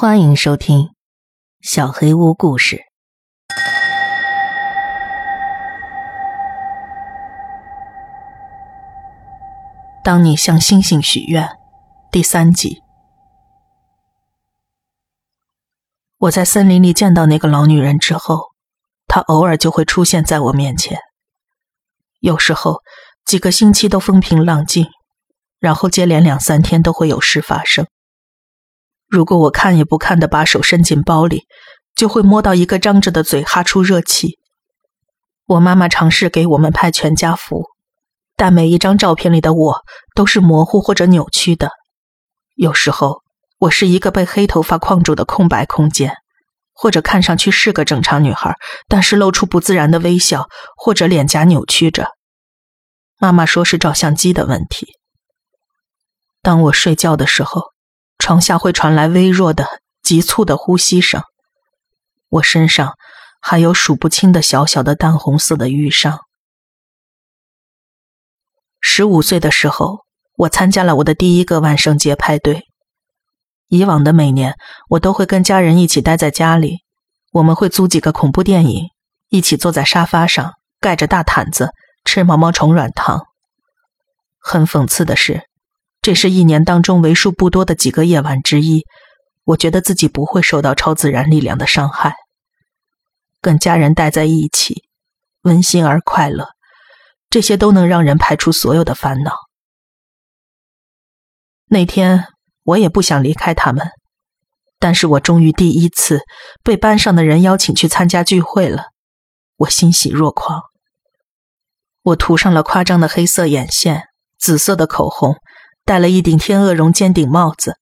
欢迎收听《小黑屋故事》。当你向星星许愿，第三集。我在森林里见到那个老女人之后，她偶尔就会出现在我面前。有时候几个星期都风平浪静，然后接连两三天都会有事发生。如果我看也不看的把手伸进包里，就会摸到一个张着的嘴哈出热气。我妈妈尝试给我们拍全家福，但每一张照片里的我都是模糊或者扭曲的。有时候我是一个被黑头发框住的空白空间，或者看上去是个正常女孩，但是露出不自然的微笑，或者脸颊扭曲着。妈妈说是照相机的问题。当我睡觉的时候。床下会传来微弱的、急促的呼吸声，我身上还有数不清的小小的淡红色的瘀伤。十五岁的时候，我参加了我的第一个万圣节派对。以往的每年，我都会跟家人一起待在家里，我们会租几个恐怖电影，一起坐在沙发上，盖着大毯子，吃毛毛虫软糖。很讽刺的是。这是一年当中为数不多的几个夜晚之一，我觉得自己不会受到超自然力量的伤害。跟家人待在一起，温馨而快乐，这些都能让人排除所有的烦恼。那天我也不想离开他们，但是我终于第一次被班上的人邀请去参加聚会了，我欣喜若狂。我涂上了夸张的黑色眼线，紫色的口红。戴了一顶天鹅绒尖顶帽子。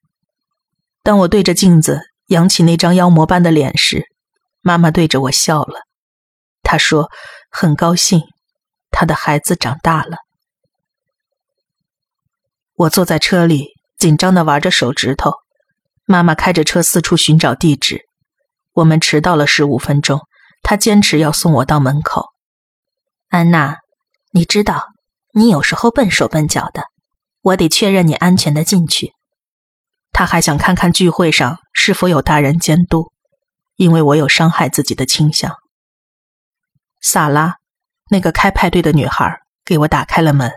当我对着镜子扬起那张妖魔般的脸时，妈妈对着我笑了。她说：“很高兴，她的孩子长大了。”我坐在车里，紧张的玩着手指头。妈妈开着车四处寻找地址。我们迟到了十五分钟，她坚持要送我到门口。安娜，你知道，你有时候笨手笨脚的。我得确认你安全的进去。他还想看看聚会上是否有大人监督，因为我有伤害自己的倾向。萨拉，那个开派对的女孩，给我打开了门。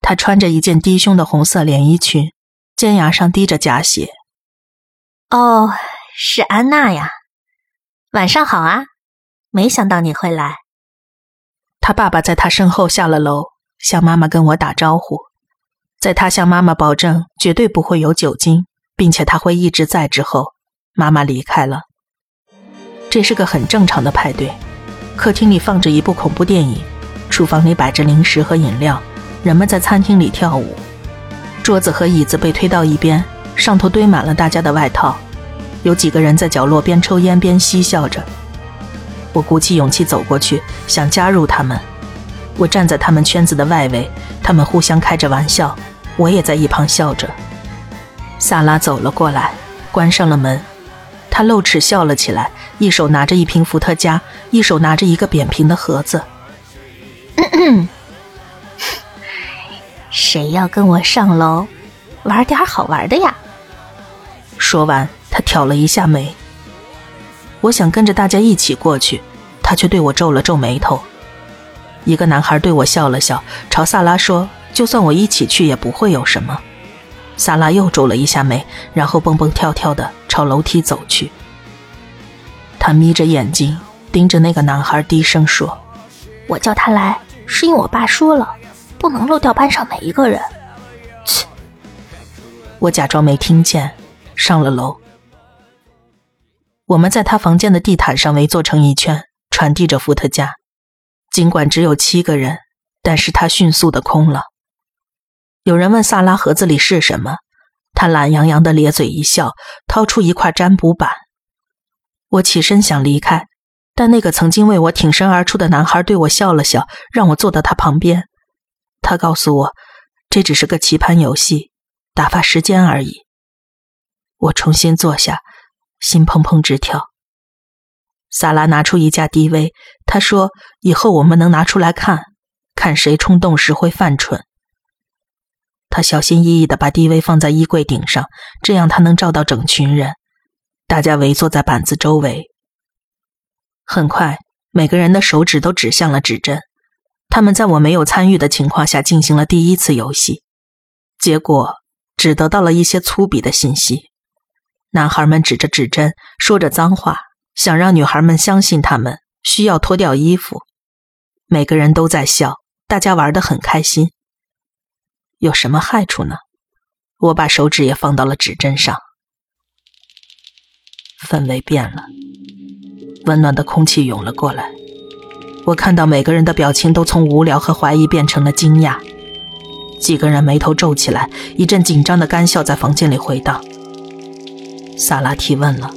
她穿着一件低胸的红色连衣裙，尖牙上滴着假血。哦，是安娜呀，晚上好啊！没想到你会来。他爸爸在他身后下了楼，向妈妈跟我打招呼。在他向妈妈保证绝对不会有酒精，并且他会一直在之后，妈妈离开了。这是个很正常的派对，客厅里放着一部恐怖电影，厨房里摆着零食和饮料，人们在餐厅里跳舞，桌子和椅子被推到一边，上头堆满了大家的外套，有几个人在角落边抽烟边嬉笑着。我鼓起勇气走过去，想加入他们。我站在他们圈子的外围，他们互相开着玩笑。我也在一旁笑着。萨拉走了过来，关上了门。他露齿笑了起来，一手拿着一瓶伏特加，一手拿着一个扁平的盒子。谁要跟我上楼玩点好玩的呀？说完，他挑了一下眉。我想跟着大家一起过去，他却对我皱了皱眉头。一个男孩对我笑了笑，朝萨拉说。就算我一起去也不会有什么。萨拉又皱了一下眉，然后蹦蹦跳跳的朝楼梯走去。他眯着眼睛盯着那个男孩，低声说：“我叫他来是因为我爸说了，不能漏掉班上每一个人。”切！我假装没听见，上了楼。我们在他房间的地毯上围坐成一圈，传递着伏特加。尽管只有七个人，但是他迅速的空了。有人问萨拉盒子里是什么，他懒洋洋的咧嘴一笑，掏出一块占卜板。我起身想离开，但那个曾经为我挺身而出的男孩对我笑了笑，让我坐到他旁边。他告诉我，这只是个棋盘游戏，打发时间而已。我重新坐下，心砰砰直跳。萨拉拿出一架 DV，他说：“以后我们能拿出来看，看谁冲动时会犯蠢。”他小心翼翼地把 DV 放在衣柜顶上，这样他能照到整群人。大家围坐在板子周围。很快，每个人的手指都指向了指针。他们在我没有参与的情况下进行了第一次游戏，结果只得到了一些粗鄙的信息。男孩们指着指针，说着脏话，想让女孩们相信他们需要脱掉衣服。每个人都在笑，大家玩得很开心。有什么害处呢？我把手指也放到了指针上。氛围变了，温暖的空气涌了过来。我看到每个人的表情都从无聊和怀疑变成了惊讶，几个人眉头皱起来，一阵紧张的干笑在房间里回荡。萨拉提问了：“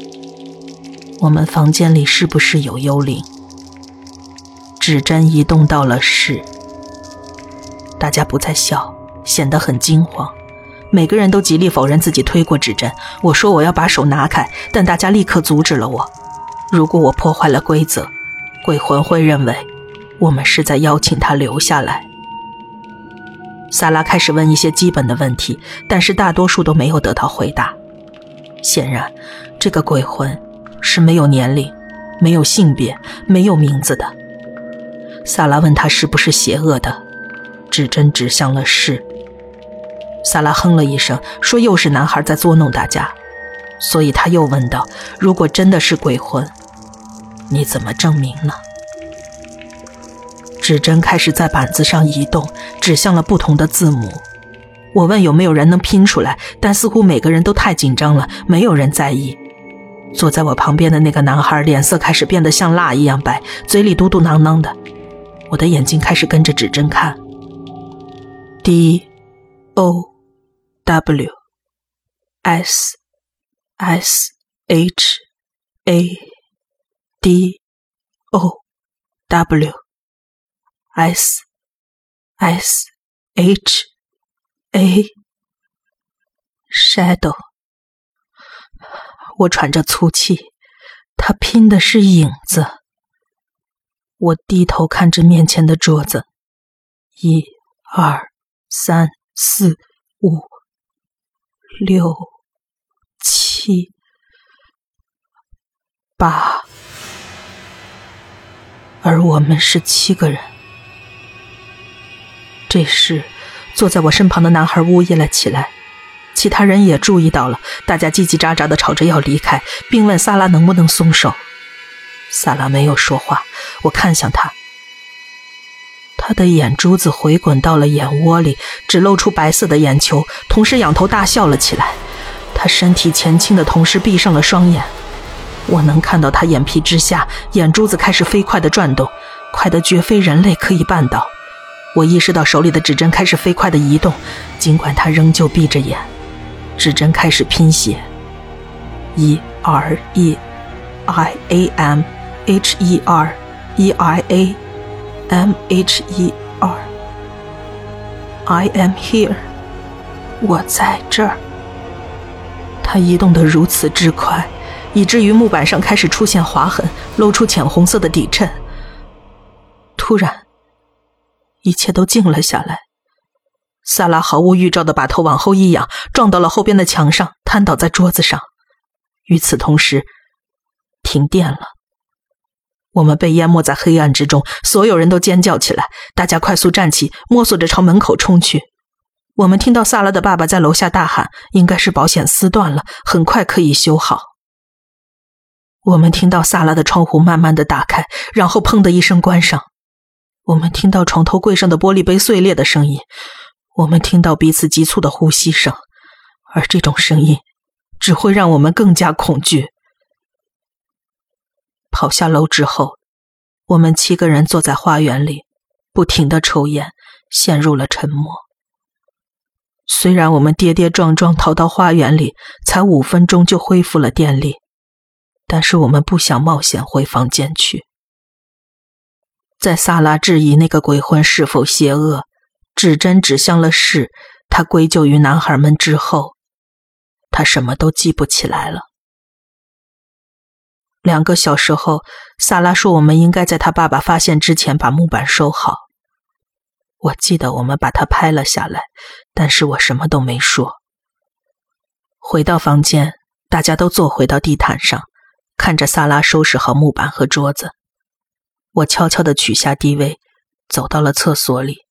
我们房间里是不是有幽灵？”指针移动到了是，大家不再笑，显得很惊慌。每个人都极力否认自己推过指针。我说我要把手拿开，但大家立刻阻止了我。如果我破坏了规则，鬼魂会认为我们是在邀请他留下来。萨拉开始问一些基本的问题，但是大多数都没有得到回答。显然，这个鬼魂是没有年龄、没有性别、没有名字的。萨拉问他是不是邪恶的，指针指向了是。萨拉哼了一声，说又是男孩在捉弄大家，所以他又问道：“如果真的是鬼魂？”你怎么证明呢？指针开始在板子上移动，指向了不同的字母。我问有没有人能拼出来，但似乎每个人都太紧张了，没有人在意。坐在我旁边的那个男孩脸色开始变得像蜡一样白，嘴里嘟嘟囔囔的。我的眼睛开始跟着指针看，D O W S S H A。D O W S S H A Shadow，我喘着粗气，他拼的是影子。我低头看着面前的桌子，一、二、三、四、五、六、七、八。而我们是七个人。这时，坐在我身旁的男孩呜咽了起来，其他人也注意到了，大家叽叽喳喳的吵着要离开，并问萨拉能不能松手。萨拉没有说话，我看向他，他的眼珠子回滚到了眼窝里，只露出白色的眼球，同时仰头大笑了起来。他身体前倾的同时闭上了双眼。我能看到他眼皮之下，眼珠子开始飞快地转动，快得绝非人类可以办到。我意识到手里的指针开始飞快地移动，尽管他仍旧闭着眼。指针开始拼写：e r e i a m h e r e i a m h e r。I am here，我在这儿。它移动得如此之快。以至于木板上开始出现划痕，露出浅红色的底衬。突然，一切都静了下来。萨拉毫无预兆的把头往后一仰，撞到了后边的墙上，瘫倒在桌子上。与此同时，停电了。我们被淹没在黑暗之中，所有人都尖叫起来。大家快速站起，摸索着朝门口冲去。我们听到萨拉的爸爸在楼下大喊：“应该是保险丝断了，很快可以修好。”我们听到萨拉的窗户慢慢的打开，然后砰的一声关上。我们听到床头柜上的玻璃杯碎裂的声音。我们听到彼此急促的呼吸声，而这种声音只会让我们更加恐惧。跑下楼之后，我们七个人坐在花园里，不停的抽烟，陷入了沉默。虽然我们跌跌撞撞逃到花园里，才五分钟就恢复了电力。但是我们不想冒险回房间去。在萨拉质疑那个鬼魂是否邪恶，指针指向了是，他归咎于男孩们之后，他什么都记不起来了。两个小时后，萨拉说我们应该在他爸爸发现之前把木板收好。我记得我们把它拍了下来，但是我什么都没说。回到房间。大家都坐回到地毯上，看着萨拉收拾好木板和桌子。我悄悄地取下 DV，走到了厕所里。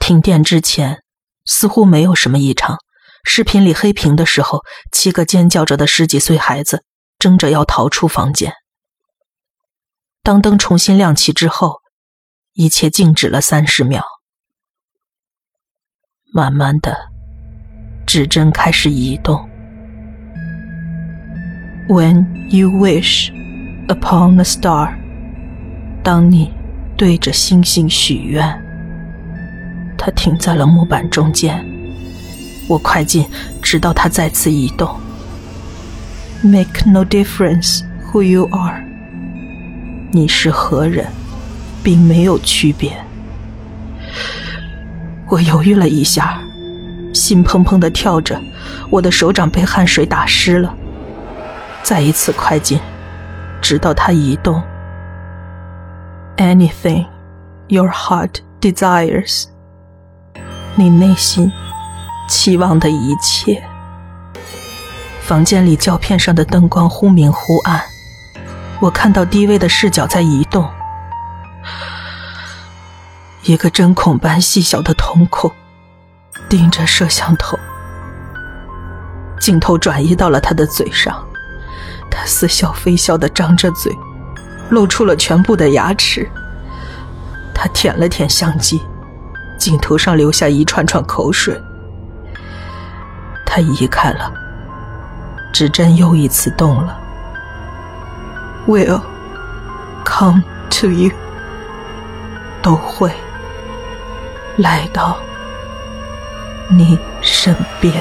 停电之前，似乎没有什么异常。视频里黑屏的时候，七个尖叫着的十几岁孩子争着要逃出房间。当灯重新亮起之后，一切静止了三十秒。慢慢的，指针开始移动。When you wish upon a star，当你对着星星许愿。它停在了木板中间，我快进，直到它再次移动。Make no difference who you are，你是何人，并没有区别。我犹豫了一下，心砰砰的跳着，我的手掌被汗水打湿了。再一次快进，直到它移动。Anything your heart desires。你内心期望的一切。房间里胶片上的灯光忽明忽暗，我看到低微的视角在移动，一个针孔般细小的瞳孔盯着摄像头。镜头转移到了他的嘴上，他似笑非笑的张着嘴，露出了全部的牙齿。他舔了舔相机。镜头上留下一串串口水，他移开了，指针又一次动了。Will come to you，都会来到你身边。